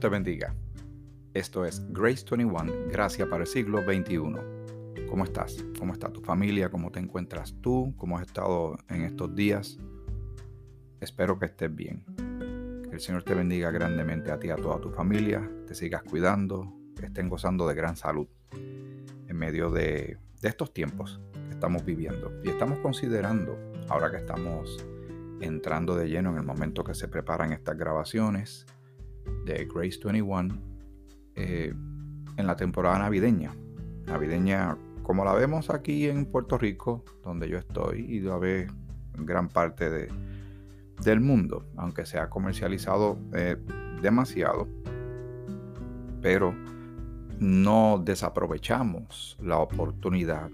Te bendiga. Esto es Grace 21, Gracia para el siglo XXI. ¿Cómo estás? ¿Cómo está tu familia? ¿Cómo te encuentras tú? ¿Cómo has estado en estos días? Espero que estés bien. Que el Señor te bendiga grandemente a ti y a toda tu familia. Te sigas cuidando, estén gozando de gran salud en medio de, de estos tiempos que estamos viviendo. Y estamos considerando, ahora que estamos entrando de lleno en el momento que se preparan estas grabaciones, de Grace 21 eh, en la temporada navideña. Navideña como la vemos aquí en Puerto Rico, donde yo estoy, y la ve en gran parte de, del mundo, aunque se ha comercializado eh, demasiado, pero no desaprovechamos la oportunidad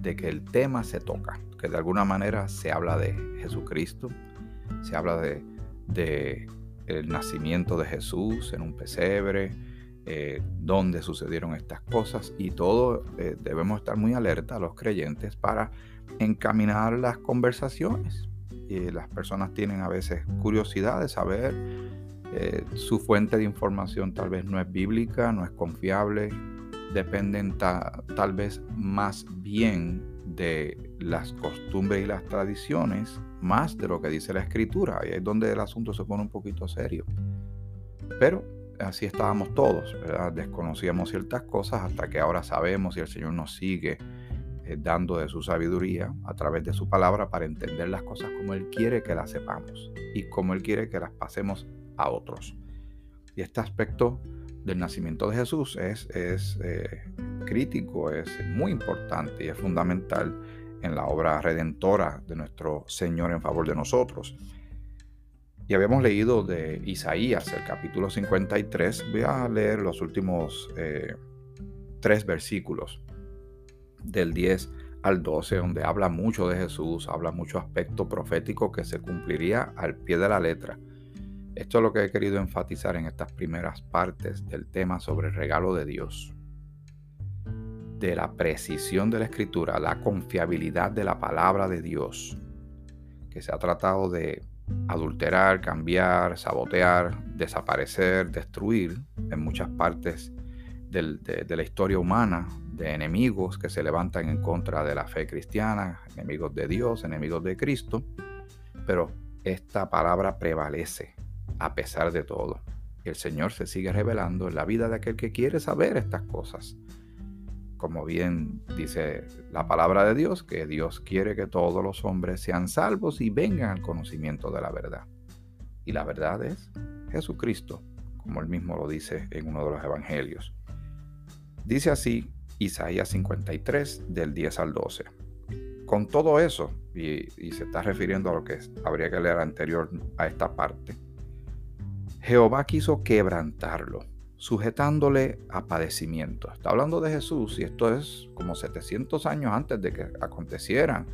de que el tema se toca, que de alguna manera se habla de Jesucristo, se habla de, de el nacimiento de Jesús en un pesebre, eh, dónde sucedieron estas cosas y todo eh, debemos estar muy alerta los creyentes para encaminar las conversaciones. Y las personas tienen a veces curiosidad de saber, eh, su fuente de información tal vez no es bíblica, no es confiable, dependen tal vez más bien de las costumbres y las tradiciones más de lo que dice la escritura. Y es donde el asunto se pone un poquito serio. Pero así estábamos todos. Desconocíamos ciertas cosas hasta que ahora sabemos y el Señor nos sigue eh, dando de su sabiduría a través de su palabra para entender las cosas como Él quiere que las sepamos y como Él quiere que las pasemos a otros. Y este aspecto del nacimiento de Jesús es, es eh, crítico, es muy importante y es fundamental en la obra redentora de nuestro Señor en favor de nosotros. Y habíamos leído de Isaías, el capítulo 53. Voy a leer los últimos eh, tres versículos, del 10 al 12, donde habla mucho de Jesús, habla mucho aspecto profético que se cumpliría al pie de la letra. Esto es lo que he querido enfatizar en estas primeras partes del tema sobre el regalo de Dios de la precisión de la escritura, la confiabilidad de la palabra de Dios, que se ha tratado de adulterar, cambiar, sabotear, desaparecer, destruir en muchas partes de, la historia humana, de enemigos que se levantan en contra de la fe cristiana, enemigos de Dios, enemigos de Cristo, pero esta palabra prevalece a pesar de todo. El Señor se sigue revelando en la vida de aquel que quiere saber estas cosas como bien dice la palabra de Dios, que Dios quiere que todos los hombres sean salvos y vengan al conocimiento de la verdad. Y la verdad es Jesucristo, como él mismo lo dice en uno de los evangelios. Dice así Isaías 53 del 10 al 12. Con todo eso, y, y se está refiriendo a lo que habría que leer anterior a esta parte, Jehová quiso quebrantarlo sujetándole a padecimiento. Está hablando de Jesús y esto es como 700 años antes de que acontecieran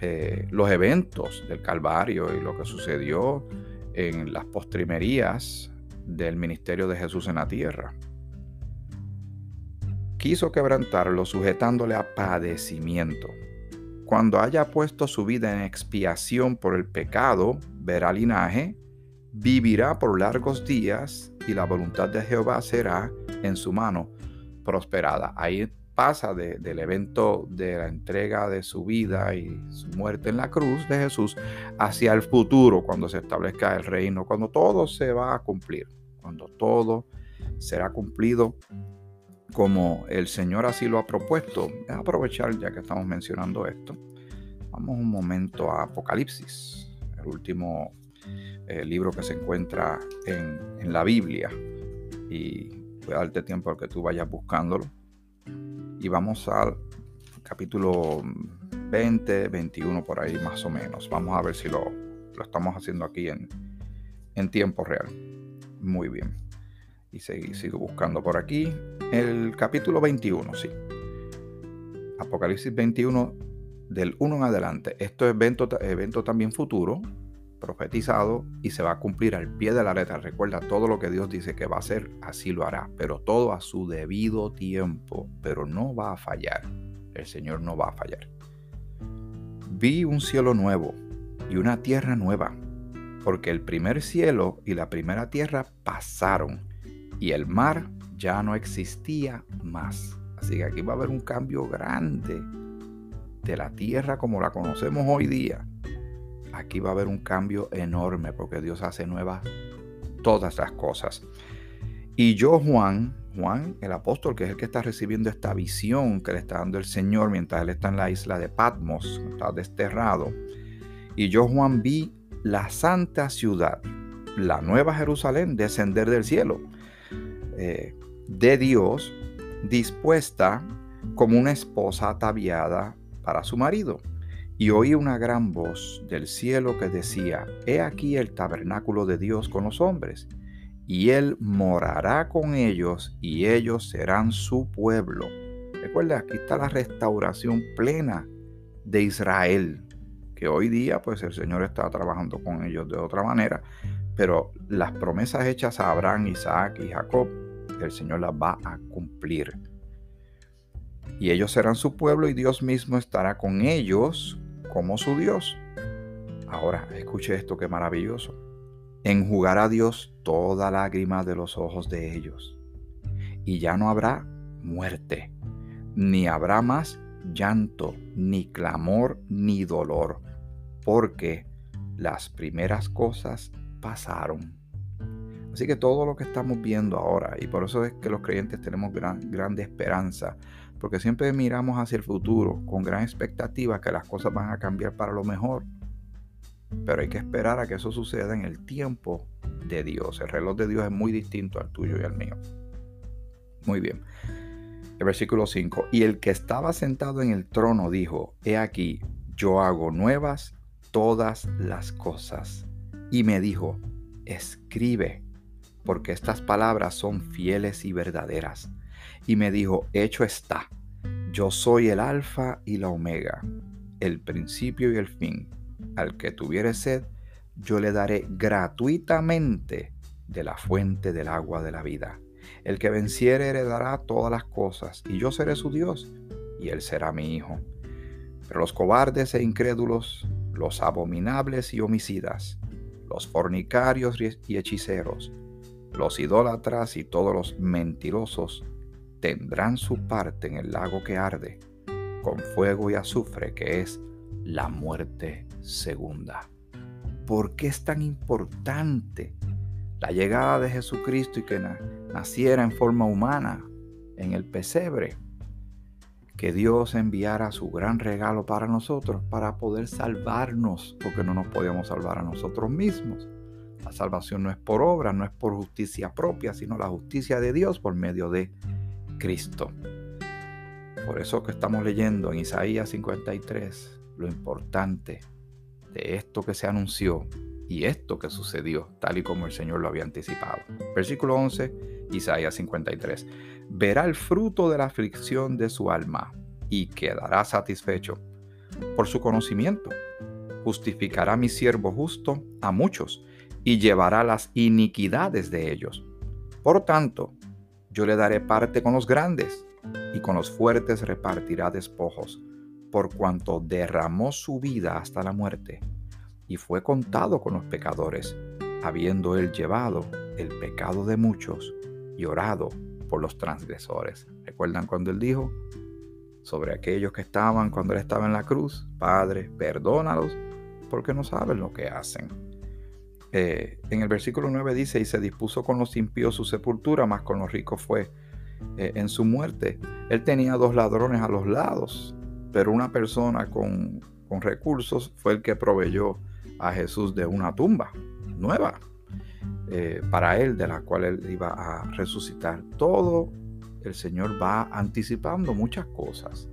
eh, los eventos del Calvario y lo que sucedió en las postrimerías del ministerio de Jesús en la tierra. Quiso quebrantarlo sujetándole a padecimiento. Cuando haya puesto su vida en expiación por el pecado, verá linaje, vivirá por largos días y la voluntad de Jehová será en su mano prosperada. Ahí pasa del evento de la entrega de su vida y su muerte en la cruz de Jesús hacia el futuro, cuando se establezca el reino, cuando todo se va a cumplir, cuando todo será cumplido como el Señor así lo ha propuesto. a aprovechar ya que estamos mencionando esto. Vamos un momento a Apocalipsis, el último el libro que se encuentra en, la Biblia. Y voy a darte tiempo al que tú vayas buscándolo. Y vamos al capítulo 20, 21 por ahí más o menos. Vamos a ver si lo, lo estamos haciendo aquí en, en tiempo real. Muy bien. Y sigo buscando por aquí. El capítulo 21, sí. Apocalipsis 21 del 1 en adelante. Esto es evento, evento también futuro profetizado y se va a cumplir al pie de la letra. Recuerda, todo lo que Dios dice que va a hacer, así lo hará, pero todo a su debido tiempo, pero no va a fallar. El Señor no va a fallar. Vi un cielo nuevo y una tierra nueva, porque el primer cielo y la primera tierra pasaron y el mar ya no existía más. Así que aquí va a haber un cambio grande de la tierra como la conocemos hoy día. Aquí va a haber un cambio enorme porque Dios hace nuevas todas las cosas. Y yo, Juan, Juan, el apóstol, que es el que está recibiendo esta visión que le está dando el Señor mientras él está en la isla de Patmos, está desterrado. Y yo, Juan, vi la santa ciudad, la nueva Jerusalén, descender del cielo eh, de Dios, dispuesta como una esposa ataviada para su marido. Y oí una gran voz del cielo que decía, He aquí el tabernáculo de Dios con los hombres, y Él morará con ellos, y ellos serán su pueblo. Recuerda, aquí está la restauración plena de Israel, que hoy día pues el Señor está trabajando con ellos de otra manera, pero las promesas hechas a Abraham, Isaac y Jacob, el Señor las va a cumplir. Y ellos serán su pueblo y Dios mismo estará con ellos como su Dios. Ahora, escuche esto que maravilloso. Enjugará Dios toda lágrima de los ojos de ellos. Y ya no habrá muerte, ni habrá más llanto, ni clamor, ni dolor, porque las primeras cosas pasaron. Así que todo lo que estamos viendo ahora, y por eso es que los creyentes tenemos gran, grande esperanza, porque siempre miramos hacia el futuro con gran expectativa que las cosas van a cambiar para lo mejor. Pero hay que esperar a que eso suceda en el tiempo de Dios. El reloj de Dios es muy distinto al tuyo y al mío. Muy bien. El versículo 5. Y el que estaba sentado en el trono dijo, He aquí, yo hago nuevas todas las cosas y me dijo, escribe, porque estas palabras son fieles y verdaderas. Y me dijo, hecho está, yo soy el alfa y la omega, el principio y el fin. Al que tuviere sed, yo le daré gratuitamente de la fuente del agua de la vida. El que venciere heredará todas las cosas, y yo seré su Dios, y él será mi hijo. Pero los cobardes e incrédulos, los abominables y homicidas, los fornicarios y hechiceros, los idólatras y todos los mentirosos tendrán su parte en el lago que arde, con fuego y azufre, que es la muerte segunda. ¿Por qué es tan importante la llegada de Jesucristo y que naciera en forma humana en el pesebre? que Dios enviara su gran regalo para nosotros para poder salvarnos, porque no nos podíamos salvar a nosotros mismos. La salvación no es por obra, no es por justicia propia, sino la justicia de Dios por medio de Cristo. Por eso que estamos leyendo en Isaías 53 lo importante de esto que se anunció y esto que sucedió, tal y como el Señor lo había anticipado. Versículo 11, Isaías 53 verá el fruto de la aflicción de su alma y quedará satisfecho. Por su conocimiento, justificará mi siervo justo a muchos y llevará las iniquidades de ellos. Por tanto, yo le daré parte con los grandes y con los fuertes repartirá despojos, por cuanto derramó su vida hasta la muerte y fue contado con los pecadores, habiendo él llevado el pecado de muchos y orado por los transgresores. ¿Recuerdan cuando él dijo sobre aquellos que estaban cuando él estaba en la cruz? Padre, perdónalos porque no saben lo que hacen. Eh, en el versículo 9 dice, y se dispuso con los impíos su sepultura, más con los ricos fue eh, en su muerte. Él tenía dos ladrones a los lados, pero una persona con, con recursos fue el que proveyó a Jesús de una tumba nueva. Eh, para él, de la cual él iba a resucitar. Todo el Señor va anticipando muchas cosas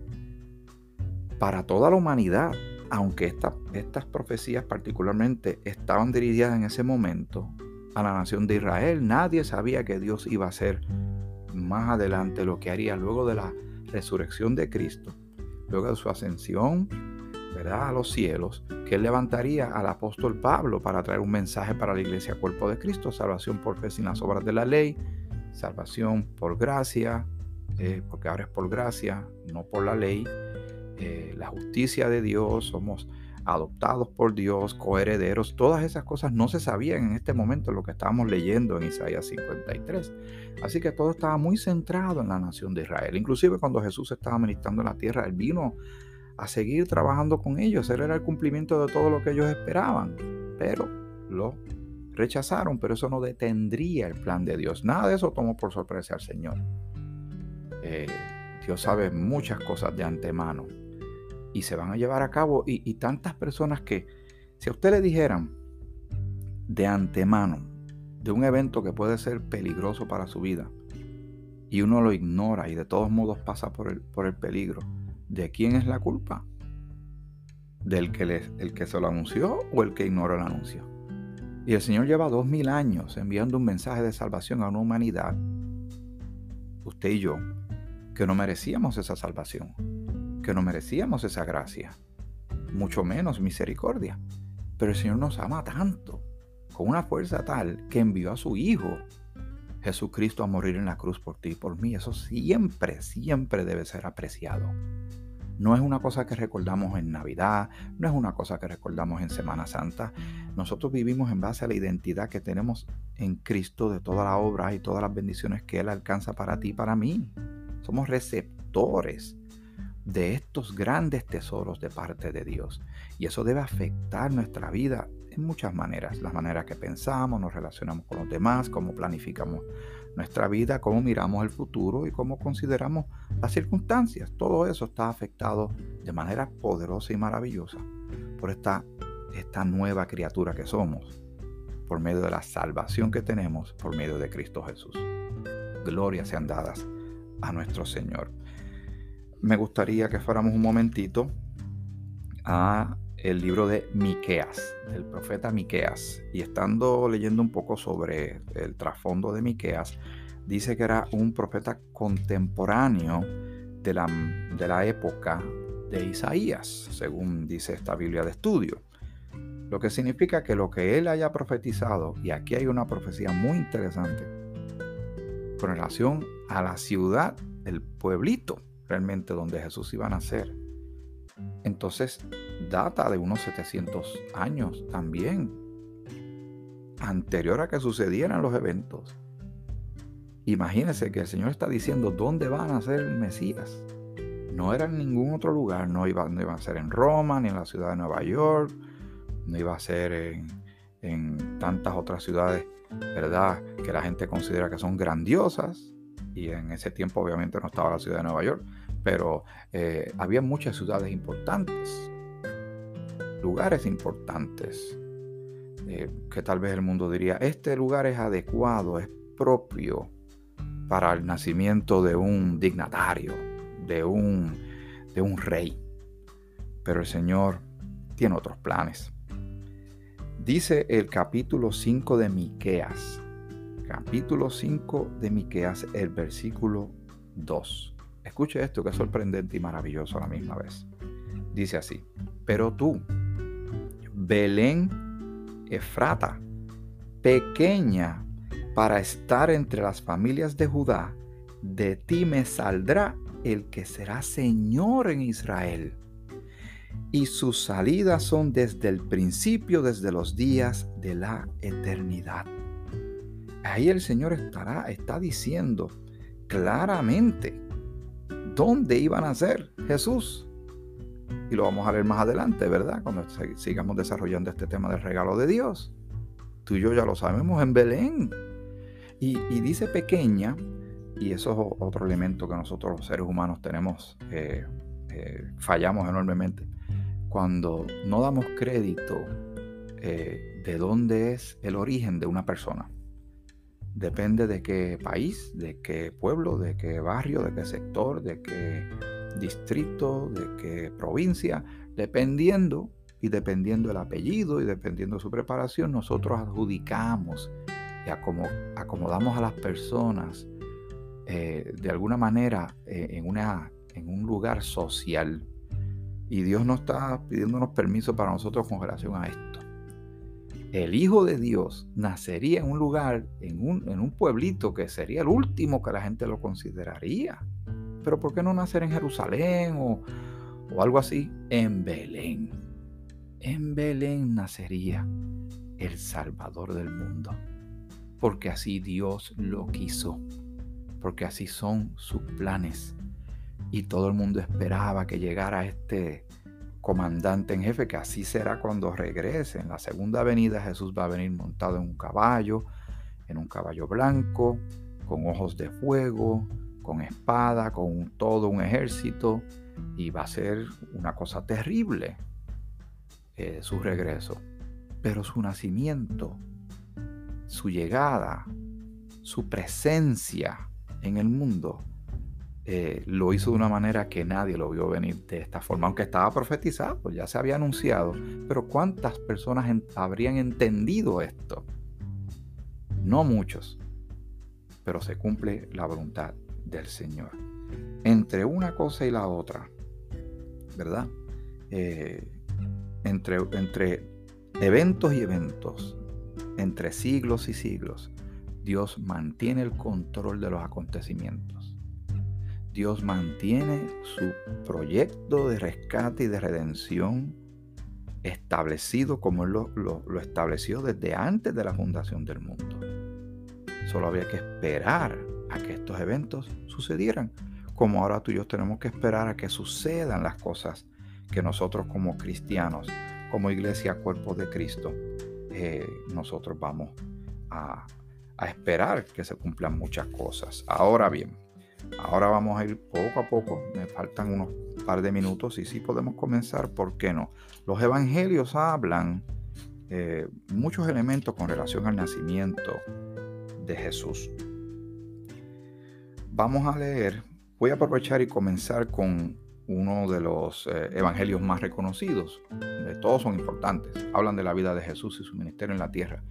para toda la humanidad, aunque estas profecías particularmente estaban dirigidas en ese momento a la nación de Israel, nadie sabía que Dios iba a hacer más adelante lo que haría luego de la resurrección de Cristo, luego de su ascensión ¿verdad? a los cielos, que él levantaría al apóstol Pablo para traer un mensaje para la iglesia cuerpo de Cristo, salvación por fe sin las obras de la ley, salvación por gracia, eh, porque ahora es por gracia, no por la ley, la justicia de Dios, somos adoptados por Dios, coherederos, todas esas cosas no se sabían en este momento, lo que estábamos leyendo en Isaías 53. Así que todo estaba muy centrado en la nación de Israel. Inclusive cuando Jesús estaba ministrando en la tierra, Él vino a seguir trabajando con ellos. Él era el cumplimiento de todo lo que ellos esperaban. Pero lo rechazaron, pero eso no detendría el plan de Dios. Nada de eso tomó por sorpresa al Señor. Eh, Dios sabe muchas cosas de antemano y se van a llevar a cabo. Y, tantas personas que, si a usted le dijeran de antemano de un evento que puede ser peligroso para su vida y uno lo ignora y de todos modos pasa por el, por el peligro, ¿de quién es la culpa? ¿Del que, el que se lo anunció o el que ignoró el anuncio? Y el Señor lleva dos mil años enviando un mensaje de salvación a una humanidad, usted y yo, que no merecíamos esa salvación que no merecíamos esa gracia, mucho menos misericordia. Pero el Señor nos ama tanto, con una fuerza tal, que envió a su Hijo, Jesucristo, a morir en la cruz por ti y por mí. Eso siempre, siempre debe ser apreciado. No es una cosa que recordamos en Navidad, no es una cosa que recordamos en Semana Santa. Nosotros vivimos en base a la identidad que tenemos en Cristo de toda la obra y todas las bendiciones que Él alcanza para ti y para mí. Somos receptores de estos grandes tesoros de parte de Dios. Y eso debe afectar nuestra vida en muchas maneras. Las maneras que pensamos, nos relacionamos con los demás, cómo planificamos nuestra vida, cómo miramos el futuro y cómo consideramos las circunstancias. Todo eso está afectado de manera poderosa y maravillosa por esta, esta nueva criatura que somos, por medio de la salvación que tenemos por medio de Cristo Jesús. Glorias sean dadas a nuestro Señor me gustaría que fuéramos un momentito a el libro de Miqueas, del profeta Miqueas. Y estando leyendo un poco sobre el trasfondo de Miqueas, dice que era un profeta contemporáneo de la, de la época de Isaías, según dice esta Biblia de estudio. Lo que significa que lo que él haya profetizado, y aquí hay una profecía muy interesante, con relación a la ciudad, el pueblito realmente donde Jesús iba a nacer. Entonces data de unos 700 años también, anterior a que sucedieran los eventos. Imagínense que el Señor está diciendo dónde va a nacer el Mesías. No era en ningún otro lugar, no iba, a ser en Roma, ni en la ciudad de Nueva York, no iba a ser en, en tantas otras ciudades, ¿verdad? Que la gente considera que son grandiosas. Y en ese tiempo obviamente no estaba la ciudad de Nueva York, pero eh, había muchas ciudades importantes, lugares importantes, eh, que tal vez el mundo diría, este lugar es adecuado, es propio para el nacimiento de un dignatario, de un, de un rey. Pero el Señor tiene otros planes. Dice el capítulo 5 de Miqueas, capítulo 5 de Miqueas, el versículo 2. Escuche esto que es sorprendente y maravilloso a la misma vez. Dice así, pero tú, Belén Efrata, pequeña para estar entre las familias de Judá, de ti me saldrá el que será Señor en Israel. Y sus salidas son desde el principio, desde los días de la eternidad. Ahí el Señor estará, está diciendo claramente dónde iban a ser Jesús. Y lo vamos a ver más adelante, ¿verdad? Cuando sigamos desarrollando este tema del regalo de Dios. Tú y yo ya lo sabemos en Belén. Y, dice pequeña, y eso es otro elemento que nosotros los seres humanos tenemos, eh, eh, fallamos enormemente. Cuando no damos crédito eh, de dónde es el origen de una persona. Depende de qué país, de qué pueblo, de qué barrio, de qué sector, de qué distrito, de qué provincia, dependiendo y dependiendo el apellido y dependiendo su preparación, nosotros adjudicamos y acomodamos a las personas eh, de alguna manera eh, en, en un lugar social. Y Dios no está pidiéndonos permiso para nosotros con relación a esto el Hijo de Dios nacería en un lugar, en un, pueblito que sería el último que la gente lo consideraría. Pero ¿por qué no nacer en Jerusalén o, o algo así? En Belén. en Belén nacería el Salvador del mundo, porque así Dios lo quiso, porque así son sus planes. Y todo el mundo esperaba que llegara este comandante en jefe, que así será cuando regrese. En la segunda venida Jesús va a venir montado en un caballo, en un caballo blanco, con ojos de fuego, con espada, con todo un ejército, y va a ser una cosa terrible eh, su regreso. Pero su nacimiento, su llegada, su presencia en el mundo, eh, lo hizo de una manera que nadie lo vio venir de esta forma, aunque estaba profetizado, ya se había anunciado, pero ¿cuántas personas habrían entendido esto? No muchos, pero se cumple la voluntad del Señor. Entre una cosa y la otra, ¿verdad? Eh, entre, entre eventos y eventos, entre siglos y siglos, Dios mantiene el control de los acontecimientos. Dios mantiene su proyecto de rescate y de redención establecido como lo, lo, estableció desde antes de la fundación del mundo. Solo había que esperar a que estos eventos sucedieran, como ahora tú y yo tenemos que esperar a que sucedan las cosas que nosotros como cristianos, como iglesia, cuerpo de Cristo, eh, nosotros vamos a, a esperar que se cumplan muchas cosas. Ahora bien, ahora vamos a ir poco a poco, me faltan unos par de minutos y sí podemos comenzar, ¿por qué no? Los evangelios hablan eh, muchos elementos con relación al nacimiento de Jesús. Vamos a leer, voy a aprovechar y comenzar con uno de los eh, evangelios más reconocidos. De todos son importantes. Hablan de la vida de Jesús y su ministerio en la tierra.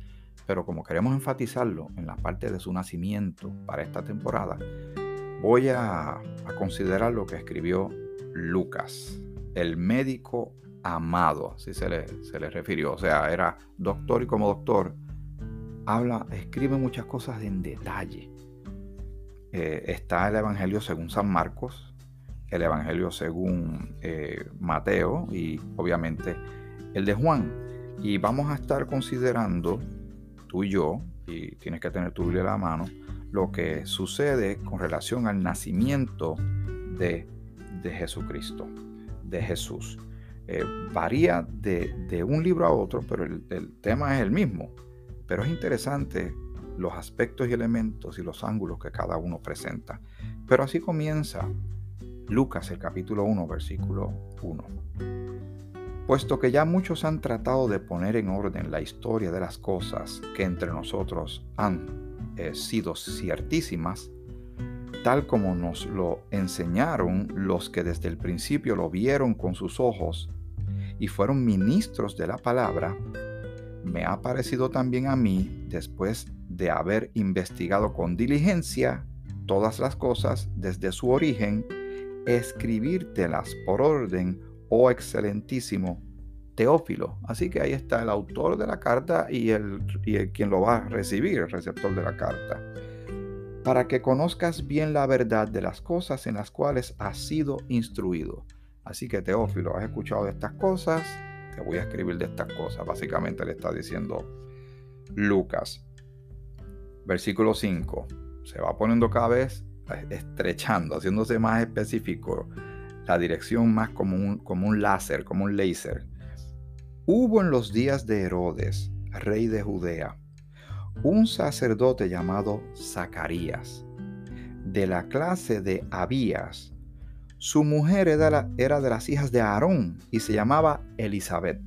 Pero como queremos enfatizarlo en la parte de su nacimiento para esta temporada, voy a, considerar lo que escribió Lucas, el médico amado, así se le, se le refirió. O sea, era doctor y como doctor, habla, escribe muchas cosas en detalle. Eh, está el Evangelio según San Marcos, el Evangelio según eh, Mateo y obviamente el de Juan. Y vamos a estar considerando, tú y yo, y tienes que tener tu Biblia a la mano, lo que sucede con relación al nacimiento de, Jesucristo, de Jesús. Eh, varía de, un libro a otro, pero el, el tema es el mismo. Pero es interesante los aspectos y elementos y los ángulos que cada uno presenta. Pero así comienza Lucas el capítulo 1 versículo 1. Puesto que ya muchos han tratado de poner en orden la historia de las cosas que entre nosotros han eh, sido ciertísimas, tal como nos lo enseñaron los que desde el principio lo vieron con sus ojos y fueron ministros de la palabra, me ha parecido también a mí, después de haber investigado con diligencia todas las cosas desde su origen, escribírtelas por orden, oh excelentísimo Teófilo. Así que ahí está el autor de la carta y el, y quien lo va a recibir, el receptor de la carta. Para que conozcas bien la verdad de las cosas en las cuales has sido instruido. Así que Teófilo, has escuchado de estas cosas, te voy a escribir de estas cosas. Básicamente le está diciendo Lucas. Versículo 5. Se va poniendo cada vez estrechando, haciéndose más específico, la dirección más como un, como un láser, como un láser. Hubo en los días de Herodes, rey de Judea, un sacerdote llamado Zacarías, de la clase de Abías. Su mujer era, de las hijas de Aarón y se llamaba Elizabeth.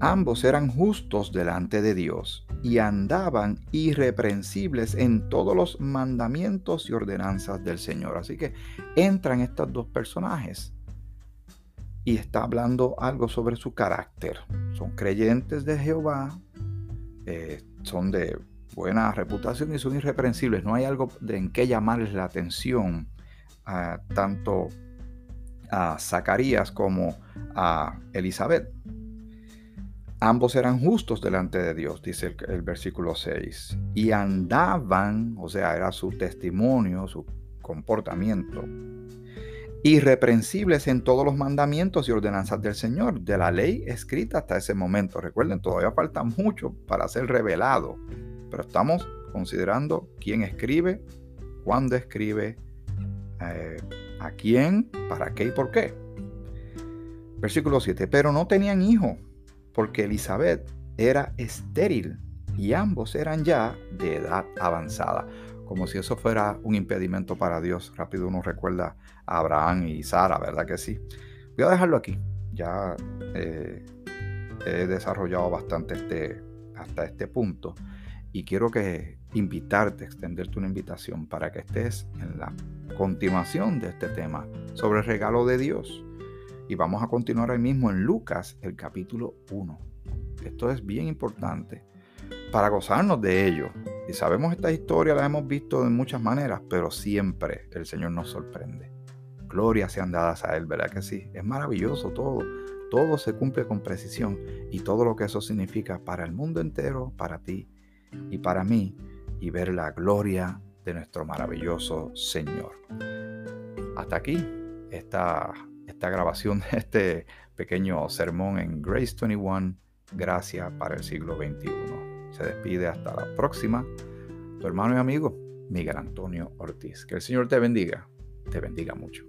Ambos eran justos delante de Dios y andaban irreprensibles en todos los mandamientos y ordenanzas del Señor. Así que entran estos dos personajes y está hablando algo sobre su carácter. Son creyentes de Jehová, eh, son de buena reputación y son irreprensibles. No hay algo en que llamarles la atención a, tanto a Zacarías como a Elizabeth. Ambos eran justos delante de Dios, dice el, versículo 6, y andaban, o sea, era su testimonio, su comportamiento, irreprensibles en todos los mandamientos y ordenanzas del Señor, de la ley escrita hasta ese momento. Recuerden, todavía falta mucho para ser revelado, pero estamos considerando quién escribe, cuándo escribe, eh, a quién, para qué y por qué. Versículo 7, pero no tenían hijo, porque Elizabeth era estéril y ambos eran ya de edad avanzada como si eso fuera un impedimento para Dios. Rápido uno recuerda a Abraham y Sara, ¿verdad que sí? Voy a dejarlo aquí. Ya eh, he desarrollado bastante este, hasta este punto y quiero que invitarte, extenderte una invitación para que estés en la continuación de este tema sobre el regalo de Dios. Y vamos a continuar ahí mismo en Lucas, el capítulo 1. Esto es bien importante para gozarnos de ello. Y sabemos esta historia, la hemos visto de muchas maneras, pero siempre el Señor nos sorprende. Gloria sean dadas a Él, ¿verdad que sí? Es maravilloso todo. Todo se cumple con precisión y todo lo que eso significa para el mundo entero, para ti y para mí, y ver la gloria de nuestro maravilloso Señor. Hasta aquí esta, esta grabación de este pequeño sermón en Grace 21, Gracia para el siglo XXI. Se despide hasta la próxima. Tu hermano y amigo, Miguel Antonio Ortiz. Que el Señor te bendiga, te bendiga mucho.